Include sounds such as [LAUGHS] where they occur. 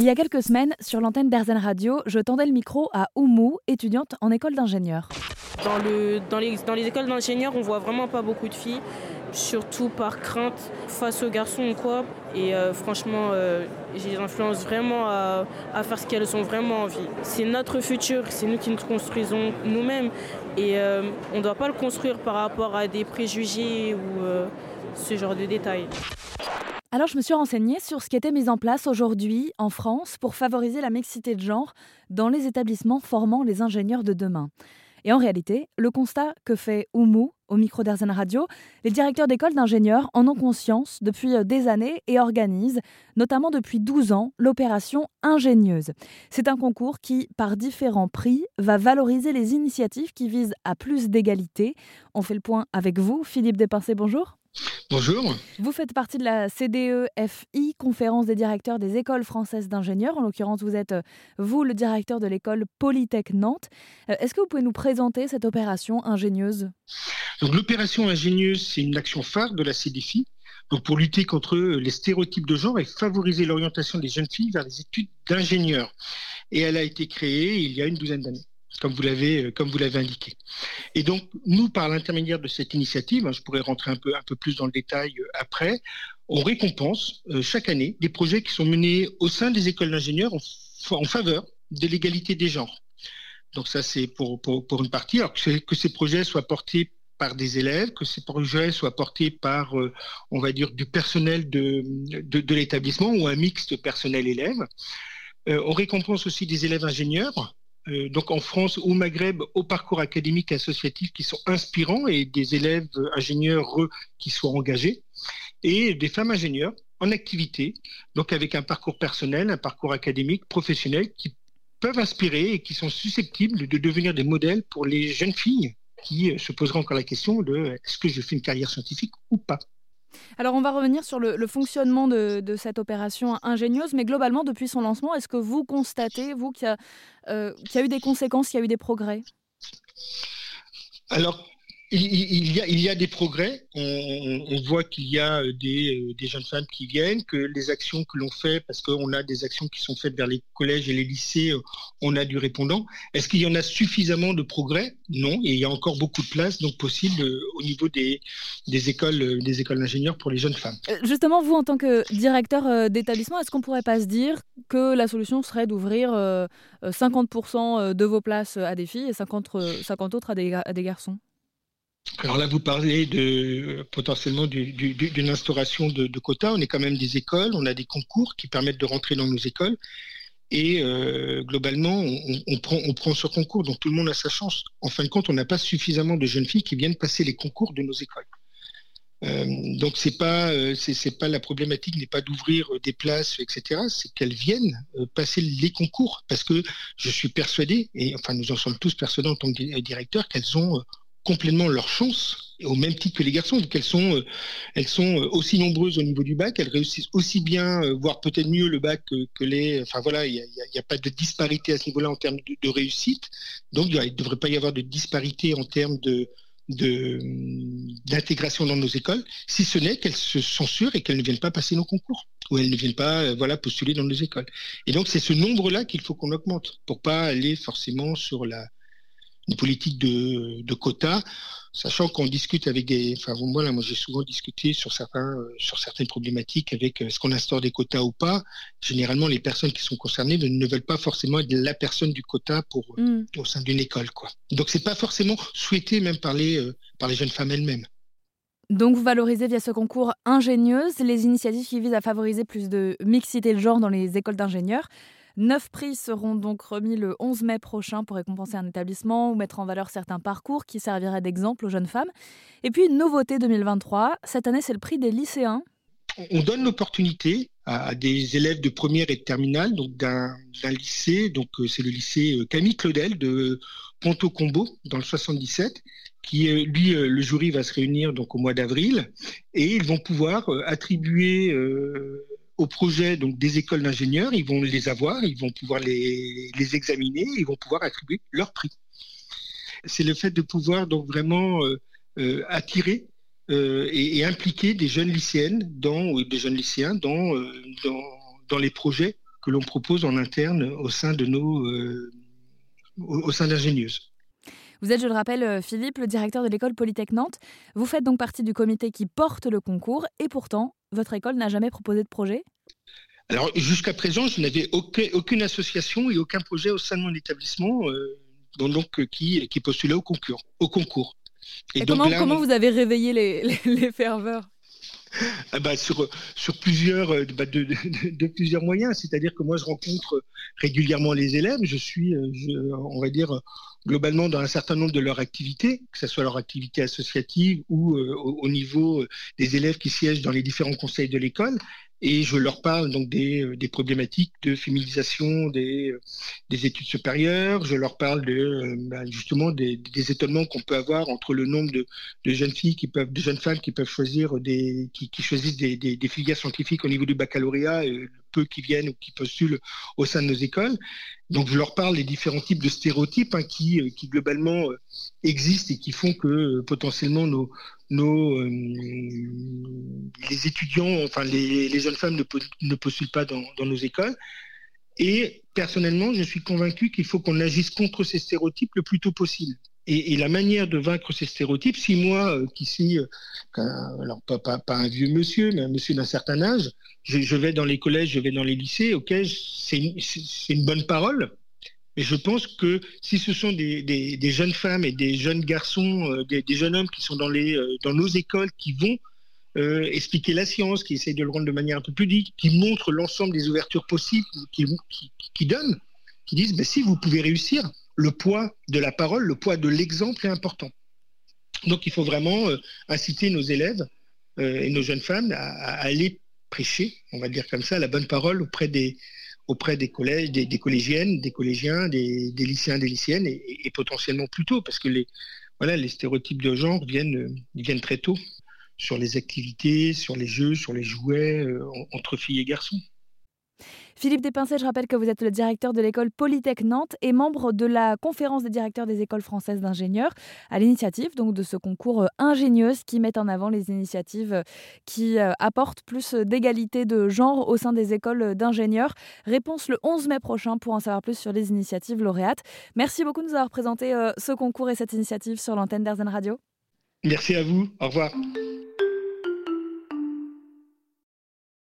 Il y a quelques semaines, sur l'antenne d'Airzen Radio, je tendais le micro à Oumou, étudiante en école d'ingénieur. Dans, le, dans, les, écoles d'ingénieurs, on voit vraiment pas beaucoup de filles, surtout par crainte face aux garçons ou quoi. Et euh, franchement, euh, j'ai influence vraiment à, faire ce qu'elles ont vraiment envie. C'est notre futur, c'est nous qui nous construisons nous-mêmes. Et euh, on ne doit pas le construire par rapport à des préjugés ou ce genre de détails. Alors je me suis renseignée sur ce qui était mis en place aujourd'hui en France pour favoriser la mixité de genre dans les établissements formant les ingénieurs de demain. Et en réalité, le constat que fait Oumou au micro d'Airzen Radio, les directeurs d'école d'ingénieurs en ont conscience depuis euh, des années et organisent, notamment depuis 12 ans, l'opération Ingénieuse. C'est un concours qui, par différents prix, va valoriser les initiatives qui visent à plus d'égalité. On fait le point avec vous, Philippe Despincé, bonjour. Bonjour. Vous faites partie de la CDEFI, conférence des directeurs des écoles françaises d'ingénieurs. En l'occurrence, vous êtes, euh, vous, le directeur de l'école Polytech Nantes. Euh, est-ce que vous pouvez nous présenter cette opération ingénieuse? Donc, l'opération ingénieuse, c'est une action phare de la CDFI donc pour lutter contre les stéréotypes de genre et favoriser l'orientation des jeunes filles vers les études d'ingénieurs. Et elle a été créée il y a une douzaine d'années comme vous l'avez euh, comme vous l'avez indiqué. Et donc nous, par l'intermédiaire de cette initiative, hein, je pourrais rentrer un peu un peu plus dans le détail euh, après, on récompense euh, chaque année des projets qui sont menés au sein des écoles d'ingénieurs en, faveur de l'égalité des genres. Donc ça c'est pour, pour, pour une partie, alors que, ces projets soient portés par des élèves, que ces projets soient portés par, on va dire, du personnel de, de, de l'établissement ou un mixte personnel-élève. on récompense aussi des élèves ingénieurs euh, donc en France, au Maghreb, au parcours académique et associatif qui sont inspirants et des élèves ingénieurs qui soient engagés et des femmes ingénieurs en activité, donc avec un parcours personnel, un parcours académique, professionnel qui peuvent inspirer et qui sont susceptibles de devenir des modèles pour les jeunes filles qui euh, se poseront encore la question de est-ce que je fais une carrière scientifique ou pas? Alors on va revenir sur le, fonctionnement de, cette opération ingénieuse, mais globalement depuis son lancement, est-ce que vous constatez, vous, qu'il y, euh, a eu des conséquences, qu'il y a eu des progrès? Il, y a, des progrès. On, voit qu'il y a euh, des, euh, des, jeunes femmes qui viennent, que les actions que l'on fait, parce qu'on a des actions qui sont faites vers les collèges et les lycées, euh, on a du répondant. Est-ce qu'il y en a suffisamment de progrès? Non, et il y a encore beaucoup de place donc possible au niveau des, écoles des écoles d'ingénieurs pour les jeunes femmes. Justement, vous en tant que directeur d'établissement, est-ce qu'on pourrait pas se dire que la solution serait d'ouvrir 50% de vos places à des filles et 50, 50 autres à des garçons? Alors là, vous parlez de potentiellement d'une instauration de, quotas. On est quand même des écoles, on a des concours qui permettent de rentrer dans nos écoles. Et euh, globalement, on, prend, on prend ce concours, donc tout le monde a sa chance. En fin de compte, on n'a pas suffisamment de jeunes filles qui viennent passer les concours de nos écoles. Euh, donc c'est pas euh, c'est pas la problématique n'est pas d'ouvrir des places etc c'est qu'elles viennent passer les concours parce que je suis persuadé et enfin nous en sommes tous persuadés en tant que directeur qu'elles ont complètement leur chance, au même titre que les garçons, qu'elles sont, euh, elles sont euh, aussi nombreuses au niveau du bac, elles réussissent aussi bien, euh, voire peut-être mieux le bac que, les. Enfin voilà, il n'y a, pas de disparité à ce niveau-là en termes de, réussite. Donc il ne devrait pas y avoir de disparité en termes de d'intégration dans nos écoles, si ce n'est qu'elles se censurent et qu'elles ne viennent pas passer nos concours ou elles ne viennent pas voilà postuler dans nos écoles. Et donc c'est ce nombre-là qu'il faut qu'on augmente pour pas aller forcément sur la une politique de, de quotas, sachant qu'on discute avec des. Enfin, moi, moi j'ai souvent discuté sur, certains, euh, sur certaines problématiques avec euh, est-ce qu'on instaure des quotas ou pas. Généralement, les personnes qui sont concernées ne, veulent pas forcément être la personne du quota pour, euh, mm. au sein d'une école. Quoi. Donc, c'est pas forcément souhaité même par les, par les jeunes femmes elles-mêmes. Donc vous valorisez via ce concours ingénieuse les initiatives qui visent à favoriser plus de mixité de genre dans les écoles d'ingénieurs. Neuf prix seront donc remis le 11 mai prochain pour récompenser un établissement ou mettre en valeur certains parcours qui serviraient d'exemple aux jeunes femmes. Et puis, une nouveauté 2023, cette année, c'est le prix des lycéens. On donne l'opportunité à des élèves de première et de terminale, donc d'un lycée, donc euh, c'est le lycée euh, Camille Claudel de Ponto-Combo dans le 77, qui euh, lui, le jury va se réunir donc au mois d'avril, et ils vont pouvoir attribuer au projet donc des écoles d'ingénieurs, ils vont les avoir, ils vont pouvoir les, examiner, ils vont pouvoir attribuer leur prix. C'est le fait de pouvoir donc vraiment euh, euh, attirer euh, et, et, impliquer des jeunes lycéennes dans, ou des jeunes lycéens dans, dans, dans, les projets que l'on propose en interne au sein de nos, au sein d'ingénieuses. Vous êtes, je le rappelle, Philippe, le directeur de l'école Polytech Nantes. Vous faites donc partie du comité qui porte le concours et pourtant, votre école n'a jamais proposé de projet? Alors, jusqu'à présent, je n'avais aucune association et aucun projet au sein de mon établissement donc, qui, qui postulait au concours. Au concours. Et, comment, vous avez réveillé les, [LAUGHS] ferveurs? Ah bah, sur, sur plusieurs, euh, bah, de, plusieurs moyens. C'est-à-dire que moi, je rencontre régulièrement les élèves. Je suis, euh, on va dire, globalement dans un certain nombre de leurs activités, que ce soit leur activité associative ou euh, au, niveau des élèves qui siègent dans les différents conseils de l'école et je leur parle donc des, euh, problématiques de féminisation des, euh, des, études supérieures, je leur parle de euh, bah, justement des, étonnements qu'on peut avoir entre le nombre de, jeunes filles qui peuvent, de jeunes femmes qui peuvent choisir des, qui, choisissent des, filières scientifiques au niveau du baccalauréat, et peu qui viennent ou qui postulent au sein de nos écoles. Donc je leur parle des différents types de stéréotypes hein, qui globalement existent et qui font que potentiellement nos, nos, euh, les étudiants, enfin les, jeunes femmes ne, postulent pas dans, nos écoles. Et personnellement, je suis convaincu qu'il faut qu'on agisse contre ces stéréotypes le plus tôt possible. Et, la manière de vaincre ces stéréotypes, si moi, euh, qui suis, euh, alors pas, pas, un vieux monsieur, mais un monsieur d'un certain âge, je, vais dans les collèges, je vais dans les lycées, ok, c'est une bonne parole, et je pense que si ce sont des, jeunes femmes et des jeunes garçons, euh, des, jeunes hommes qui sont dans, euh, nos écoles, qui vont euh, expliquer la science, qui essayent de le rendre de manière un peu plus ludique, qui montrent l'ensemble des ouvertures possibles, qui, donnent, qui disent ben, si vous pouvez réussir, le poids de la parole, le poids de l'exemple est important. Donc il faut vraiment inciter nos élèves et nos jeunes femmes à, aller prêcher, on va dire comme ça, la bonne parole auprès des, auprès des collèges, des, collégiennes, des collégiens, des, lycéens, des lycéennes, et, potentiellement plus tôt, parce que les, voilà, les stéréotypes de genre viennent, viennent très tôt sur les activités, sur les jeux, sur les jouets euh, entre filles et garçons. Philippe Despincet, je rappelle que vous êtes le directeur de l'école Polytech Nantes et membre de la conférence des directeurs des écoles françaises d'ingénieurs, à l'initiative donc de ce concours euh, ingénieuse qui met en avant les initiatives euh, qui euh, apportent plus d'égalité de genre au sein des écoles d'ingénieurs. Réponse le 11 mai prochain pour en savoir plus sur les initiatives lauréates. Merci beaucoup de nous avoir présenté ce concours et cette initiative sur l'antenne d'Arzen Radio. Merci à vous. Au revoir.